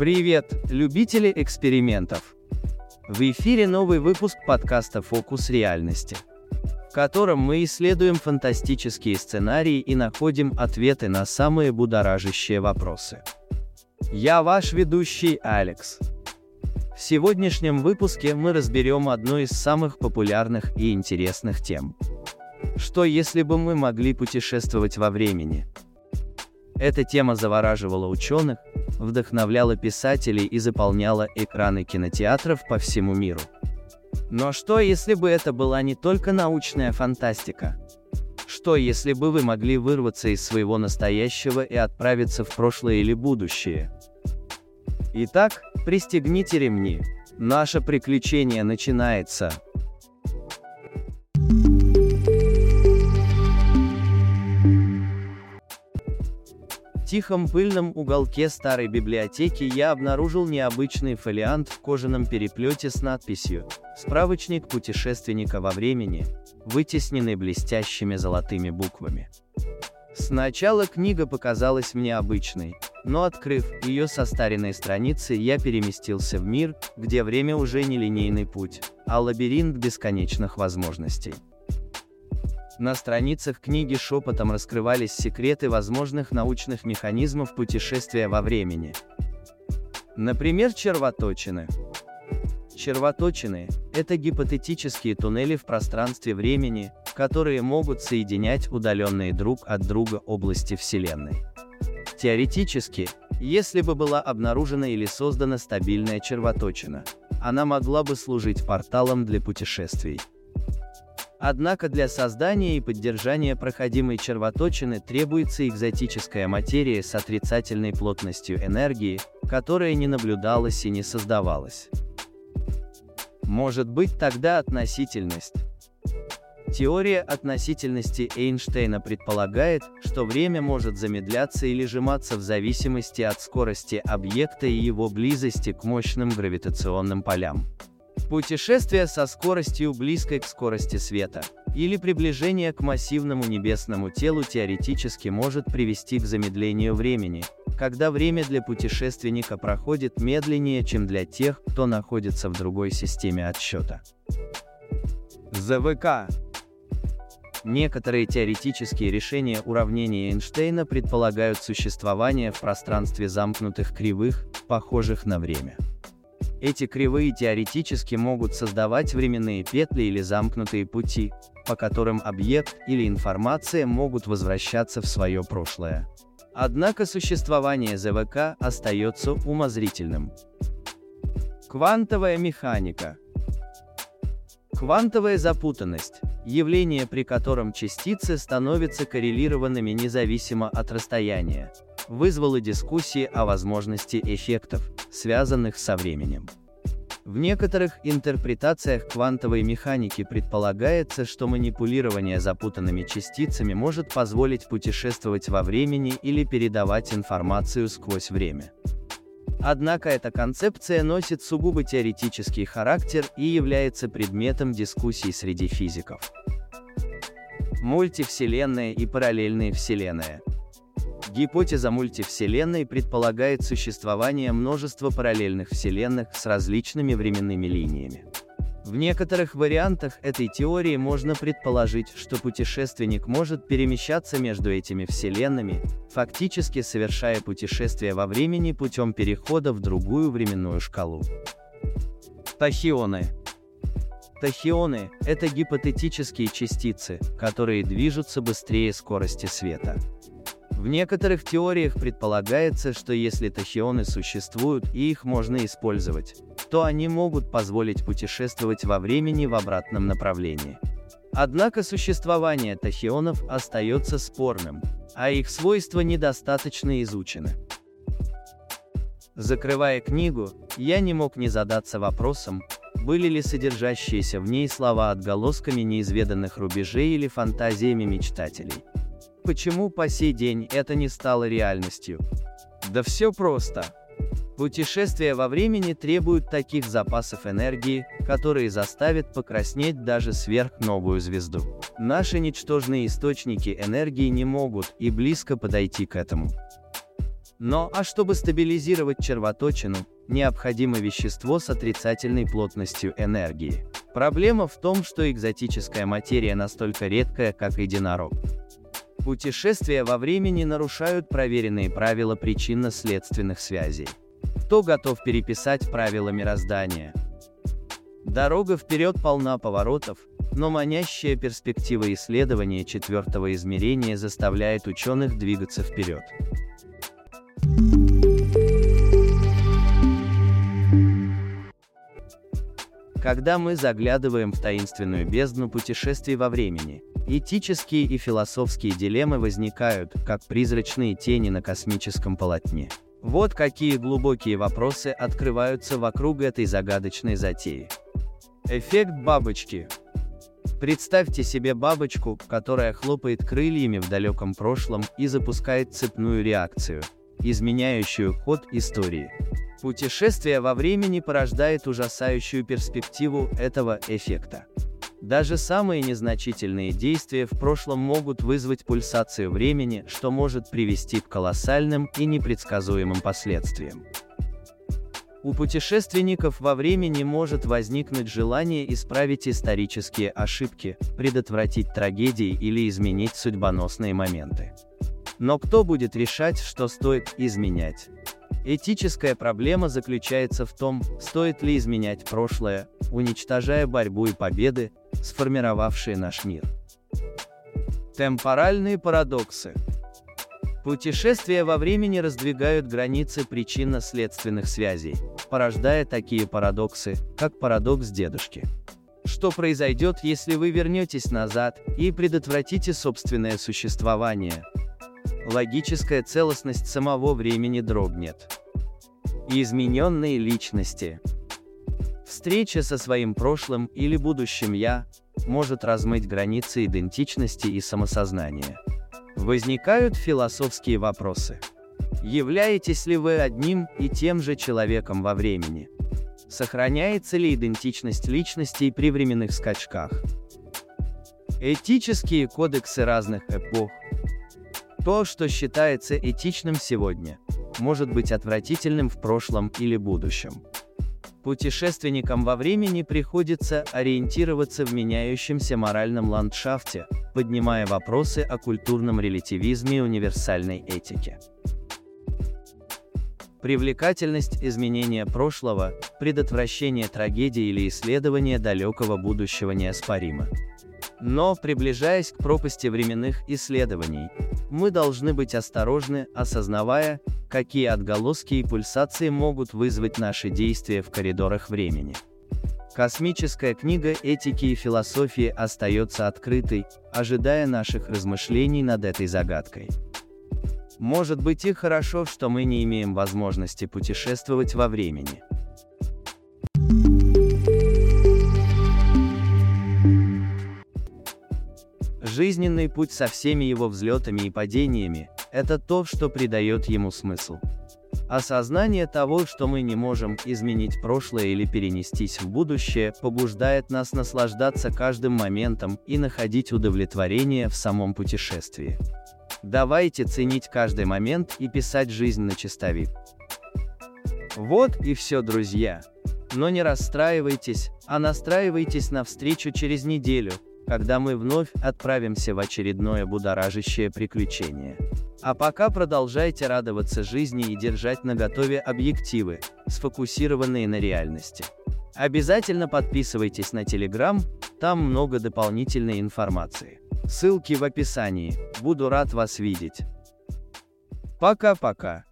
Привет, любители экспериментов! В эфире новый выпуск подкаста «Фокус реальности», в котором мы исследуем фантастические сценарии и находим ответы на самые будоражащие вопросы. Я ваш ведущий Алекс. В сегодняшнем выпуске мы разберем одну из самых популярных и интересных тем. Что если бы мы могли путешествовать во времени? Эта тема завораживала ученых, вдохновляла писателей и заполняла экраны кинотеатров по всему миру. Но что если бы это была не только научная фантастика? Что если бы вы могли вырваться из своего настоящего и отправиться в прошлое или будущее? Итак, пристегните ремни. Наше приключение начинается. Тихом пыльном уголке старой библиотеки я обнаружил необычный фолиант в кожаном переплете с надписью «Справочник путешественника во времени», вытесненный блестящими золотыми буквами. Сначала книга показалась мне обычной, но открыв ее состаренные страницы, я переместился в мир, где время уже не линейный путь, а лабиринт бесконечных возможностей. На страницах книги шепотом раскрывались секреты возможных научных механизмов путешествия во времени. Например, червоточины. Червоточины – это гипотетические туннели в пространстве времени, которые могут соединять удаленные друг от друга области Вселенной. Теоретически, если бы была обнаружена или создана стабильная червоточина, она могла бы служить порталом для путешествий. Однако для создания и поддержания проходимой червоточины требуется экзотическая материя с отрицательной плотностью энергии, которая не наблюдалась и не создавалась. Может быть тогда относительность. Теория относительности Эйнштейна предполагает, что время может замедляться или сжиматься в зависимости от скорости объекта и его близости к мощным гравитационным полям. Путешествие со скоростью близкой к скорости света, или приближение к массивному небесному телу теоретически может привести к замедлению времени, когда время для путешественника проходит медленнее, чем для тех, кто находится в другой системе отсчета. ЗВК Некоторые теоретические решения уравнения Эйнштейна предполагают существование в пространстве замкнутых кривых, похожих на время. Эти кривые теоретически могут создавать временные петли или замкнутые пути, по которым объект или информация могут возвращаться в свое прошлое. Однако существование ЗВК остается умозрительным. Квантовая механика Квантовая запутанность – явление, при котором частицы становятся коррелированными независимо от расстояния, вызвало дискуссии о возможности эффектов, связанных со временем. В некоторых интерпретациях квантовой механики предполагается, что манипулирование запутанными частицами может позволить путешествовать во времени или передавать информацию сквозь время. Однако эта концепция носит сугубо теоретический характер и является предметом дискуссий среди физиков. Мультивселенная и параллельные вселенные – Гипотеза мультивселенной предполагает существование множества параллельных вселенных с различными временными линиями. В некоторых вариантах этой теории можно предположить, что путешественник может перемещаться между этими вселенными, фактически совершая путешествие во времени путем перехода в другую временную шкалу. Тахионы Тахионы – это гипотетические частицы, которые движутся быстрее скорости света. В некоторых теориях предполагается, что если тахионы существуют и их можно использовать, то они могут позволить путешествовать во времени в обратном направлении. Однако существование тахионов остается спорным, а их свойства недостаточно изучены. Закрывая книгу, я не мог не задаться вопросом, были ли содержащиеся в ней слова отголосками неизведанных рубежей или фантазиями мечтателей. Почему по сей день это не стало реальностью? Да все просто. Путешествия во времени требуют таких запасов энергии, которые заставят покраснеть даже сверхновую звезду. Наши ничтожные источники энергии не могут и близко подойти к этому. Но, а чтобы стабилизировать червоточину, необходимо вещество с отрицательной плотностью энергии. Проблема в том, что экзотическая материя настолько редкая, как единорог. Путешествия во времени нарушают проверенные правила причинно-следственных связей. Кто готов переписать правила мироздания? Дорога вперед полна поворотов, но манящая перспектива исследования четвертого измерения заставляет ученых двигаться вперед. Когда мы заглядываем в таинственную бездну путешествий во времени, этические и философские дилеммы возникают, как призрачные тени на космическом полотне. Вот какие глубокие вопросы открываются вокруг этой загадочной затеи. Эффект бабочки. Представьте себе бабочку, которая хлопает крыльями в далеком прошлом и запускает цепную реакцию, изменяющую ход истории. Путешествие во времени порождает ужасающую перспективу этого эффекта. Даже самые незначительные действия в прошлом могут вызвать пульсацию времени, что может привести к колоссальным и непредсказуемым последствиям. У путешественников во времени может возникнуть желание исправить исторические ошибки, предотвратить трагедии или изменить судьбоносные моменты. Но кто будет решать, что стоит изменять? Этическая проблема заключается в том, стоит ли изменять прошлое, уничтожая борьбу и победы, сформировавшие наш мир. Темпоральные парадоксы. Путешествия во времени раздвигают границы причинно-следственных связей, порождая такие парадоксы, как парадокс дедушки. Что произойдет, если вы вернетесь назад и предотвратите собственное существование, логическая целостность самого времени дрогнет. Измененные личности. Встреча со своим прошлым или будущим «я» может размыть границы идентичности и самосознания. Возникают философские вопросы. Являетесь ли вы одним и тем же человеком во времени? Сохраняется ли идентичность личностей при временных скачках? Этические кодексы разных эпох, то, что считается этичным сегодня, может быть отвратительным в прошлом или будущем. Путешественникам во времени приходится ориентироваться в меняющемся моральном ландшафте, поднимая вопросы о культурном релятивизме и универсальной этике. Привлекательность изменения прошлого, предотвращение трагедии или исследование далекого будущего неоспорима. Но, приближаясь к пропасти временных исследований, мы должны быть осторожны, осознавая, какие отголоски и пульсации могут вызвать наши действия в коридорах времени. Космическая книга этики и философии остается открытой, ожидая наших размышлений над этой загадкой. Может быть и хорошо, что мы не имеем возможности путешествовать во времени. Жизненный путь со всеми его взлетами и падениями – это то, что придает ему смысл. Осознание того, что мы не можем изменить прошлое или перенестись в будущее, побуждает нас наслаждаться каждым моментом и находить удовлетворение в самом путешествии. Давайте ценить каждый момент и писать жизнь на чистовик. Вот и все, друзья. Но не расстраивайтесь, а настраивайтесь на встречу через неделю, когда мы вновь отправимся в очередное будоражащее приключение. А пока продолжайте радоваться жизни и держать наготове объективы, сфокусированные на реальности. Обязательно подписывайтесь на Telegram, там много дополнительной информации. Ссылки в описании, буду рад вас видеть. Пока-пока.